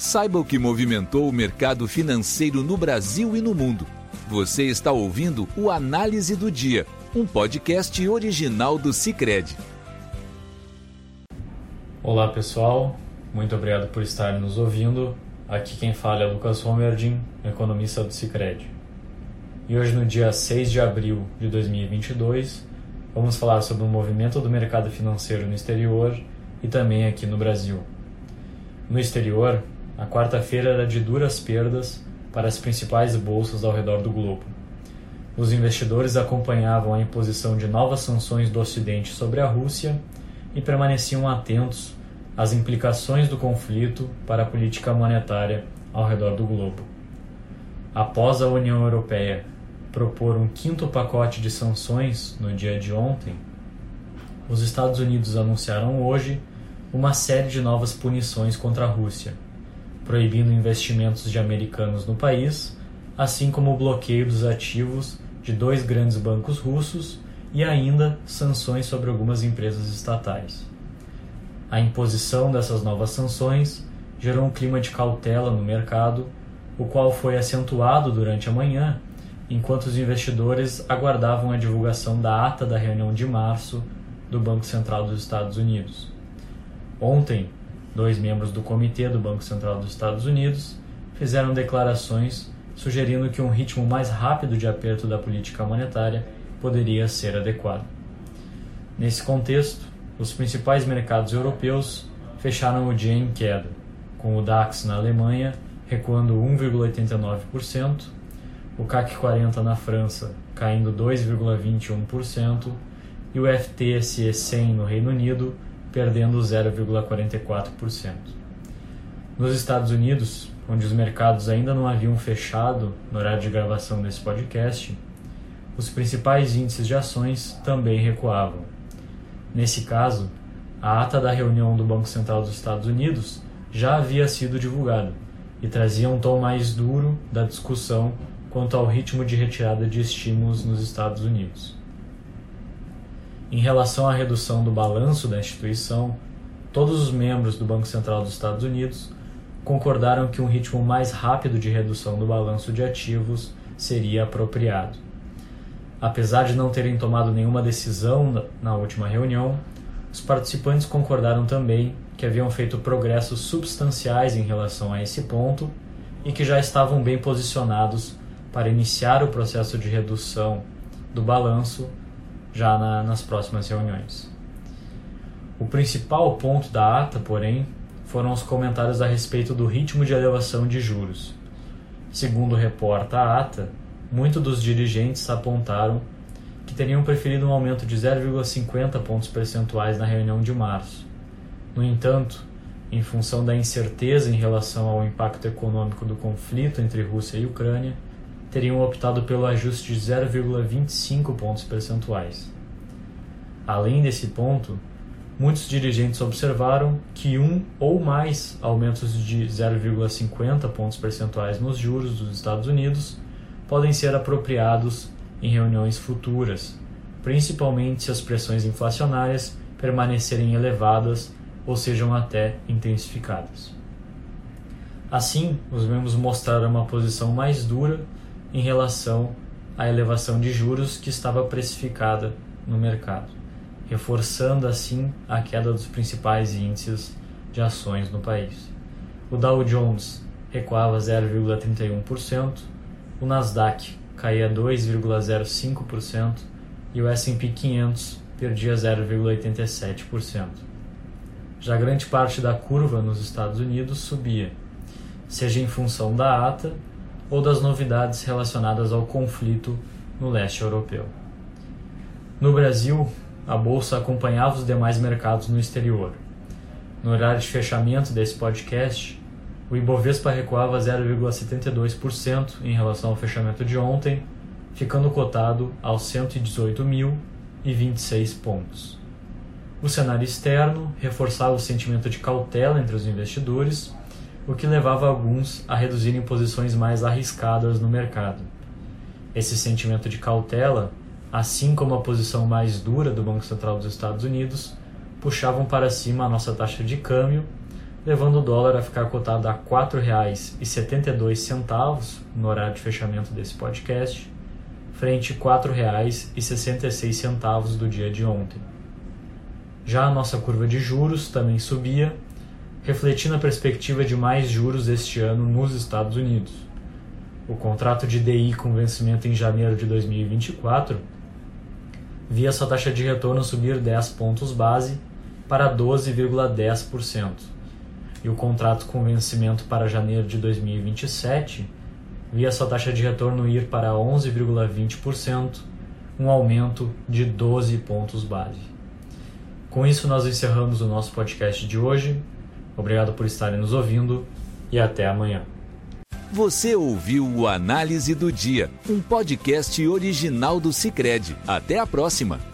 Saiba o que movimentou o mercado financeiro no Brasil e no mundo. Você está ouvindo o Análise do Dia, um podcast original do Cicred. Olá pessoal, muito obrigado por estarem nos ouvindo. Aqui quem fala é Lucas Romerdin, economista do Cicred. E hoje, no dia 6 de abril de 2022, vamos falar sobre o movimento do mercado financeiro no exterior e também aqui no Brasil. No exterior, a quarta-feira era de duras perdas para as principais bolsas ao redor do globo. Os investidores acompanhavam a imposição de novas sanções do Ocidente sobre a Rússia e permaneciam atentos às implicações do conflito para a política monetária ao redor do globo. Após a União Europeia propor um quinto pacote de sanções no dia de ontem, os Estados Unidos anunciaram hoje uma série de novas punições contra a Rússia proibindo investimentos de americanos no país, assim como o bloqueio dos ativos de dois grandes bancos russos e ainda sanções sobre algumas empresas estatais. A imposição dessas novas sanções gerou um clima de cautela no mercado, o qual foi acentuado durante a manhã, enquanto os investidores aguardavam a divulgação da ata da reunião de março do Banco Central dos Estados Unidos. Ontem, Dois membros do Comitê do Banco Central dos Estados Unidos fizeram declarações sugerindo que um ritmo mais rápido de aperto da política monetária poderia ser adequado. Nesse contexto, os principais mercados europeus fecharam o dia em queda, com o DAX na Alemanha recuando 1,89%, o CAC 40 na França caindo 2,21% e o FTSE 100 no Reino Unido perdendo 0,44%. Nos Estados Unidos, onde os mercados ainda não haviam fechado no horário de gravação desse podcast, os principais índices de ações também recuavam. Nesse caso, a ata da reunião do Banco Central dos Estados Unidos já havia sido divulgada e trazia um tom mais duro da discussão quanto ao ritmo de retirada de estímulos nos Estados Unidos. Em relação à redução do balanço da instituição, todos os membros do Banco Central dos Estados Unidos concordaram que um ritmo mais rápido de redução do balanço de ativos seria apropriado. Apesar de não terem tomado nenhuma decisão na última reunião, os participantes concordaram também que haviam feito progressos substanciais em relação a esse ponto e que já estavam bem posicionados para iniciar o processo de redução do balanço já na, nas próximas reuniões. O principal ponto da ata, porém, foram os comentários a respeito do ritmo de elevação de juros. Segundo reporta a ata, muitos dos dirigentes apontaram que teriam preferido um aumento de 0,50 pontos percentuais na reunião de março. No entanto, em função da incerteza em relação ao impacto econômico do conflito entre Rússia e Ucrânia, teriam optado pelo ajuste de 0,25 pontos percentuais. Além desse ponto, muitos dirigentes observaram que um ou mais aumentos de 0,50 pontos percentuais nos juros dos Estados Unidos podem ser apropriados em reuniões futuras, principalmente se as pressões inflacionárias permanecerem elevadas ou sejam até intensificadas. Assim, os membros mostraram uma posição mais dura em relação à elevação de juros que estava precificada no mercado, reforçando assim a queda dos principais índices de ações no país. O Dow Jones recuava 0,31%, o Nasdaq caía 2,05% e o S&P 500 perdia 0,87%. Já grande parte da curva nos Estados Unidos subia, seja em função da ata ou das novidades relacionadas ao conflito no leste europeu. No Brasil, a bolsa acompanhava os demais mercados no exterior. No horário de fechamento desse podcast, o Ibovespa recuava 0,72% em relação ao fechamento de ontem, ficando cotado aos 118.026 pontos. O cenário externo reforçava o sentimento de cautela entre os investidores o que levava alguns a reduzirem posições mais arriscadas no mercado. Esse sentimento de cautela, assim como a posição mais dura do Banco Central dos Estados Unidos, puxavam para cima a nossa taxa de câmbio, levando o dólar a ficar cotado a R$ 4,72 no horário de fechamento desse podcast, frente R$ 4,66 do dia de ontem. Já a nossa curva de juros também subia, refletindo a perspectiva de mais juros este ano nos Estados Unidos. O contrato de DI com vencimento em janeiro de 2024 via sua taxa de retorno subir 10 pontos base para 12,10%, e o contrato com vencimento para janeiro de 2027 via sua taxa de retorno ir para 11,20%, um aumento de 12 pontos base. Com isso, nós encerramos o nosso podcast de hoje. Obrigado por estarem nos ouvindo e até amanhã. Você ouviu o Análise do Dia, um podcast original do Cicred. Até a próxima!